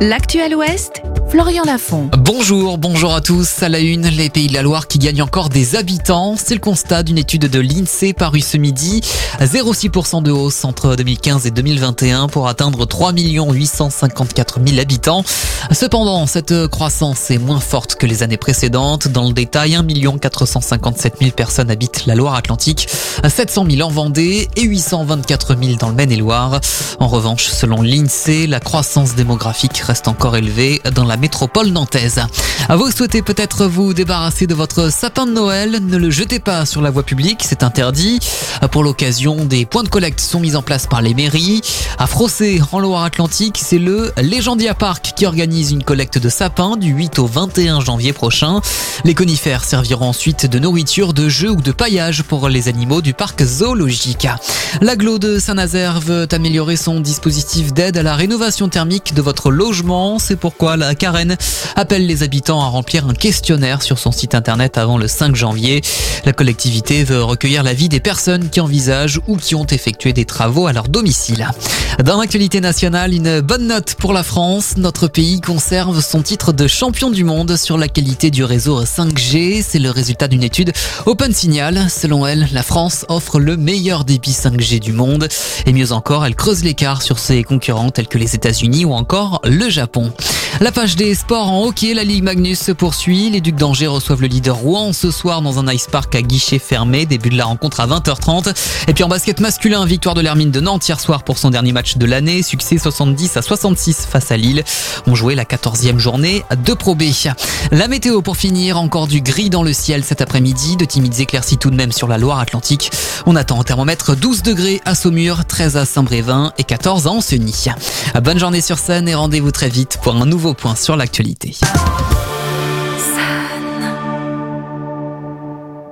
L'actuel Ouest, Florian Lafont. Bonjour, bonjour à tous. À la une, les Pays de la Loire qui gagnent encore des habitants. C'est le constat d'une étude de l'INSEE parue ce midi. 0,6% de hausse entre 2015 et 2021 pour atteindre 3 854 000 habitants. Cependant, cette croissance est moins forte que les années précédentes. Dans le détail, 1 457 000 personnes habitent la Loire-Atlantique, 700 000 en Vendée et 824 000 dans le Maine-et-Loire. En revanche, selon l'INSEE, la croissance démographique reste encore élevée dans la métropole nantaise. Vous souhaitez peut-être vous débarrasser de votre sapin de Noël, ne le jetez pas sur la voie publique, c'est interdit. Pour l'occasion, des points de collecte sont mis en place par les mairies. À Frossé, en Loire-Atlantique, c'est le Légendia Park qui organise une collecte de sapins du 8 au 21 janvier prochain. Les conifères serviront ensuite de nourriture, de jeux ou de paillage pour les animaux du parc zoologique. L'aglo de Saint-Nazaire veut améliorer son dispositif d'aide à la rénovation thermique de votre logement. C'est pourquoi la Carène appelle les habitants à remplir un questionnaire sur son site internet avant le 5 janvier. La collectivité veut recueillir l'avis des personnes qui envisagent ou qui ont effectué des travaux à leur domicile. Dans l'actualité nationale, une bonne note pour la France. Notre pays conserve son titre de champion du monde sur la qualité du réseau 5G. C'est le résultat d'une étude Open Signal. Selon elle, la France offre le meilleur débit 5G du monde. Et mieux encore, elle creuse l'écart sur ses concurrents tels que les États-Unis ou encore le Japon. La page des sports en hockey, la Ligue Magnus se poursuit. Les Ducs d'Angers reçoivent le leader Rouen ce soir dans un ice park à guichet fermé. Début de la rencontre à 20h30. Et puis en basket masculin, victoire de l'Hermine de Nantes hier soir pour son dernier match de l'année. Succès 70 à 66 face à Lille. On jouait la 14e journée de Pro B. La météo pour finir, encore du gris dans le ciel cet après-midi. De timides éclaircies tout de même sur la Loire-Atlantique. On attend un thermomètre 12 degrés à Saumur, 13 à Saint-Brévin et 14 à Ancenis. Bonne journée sur scène et rendez-vous très vite pour un point sur l'actualité.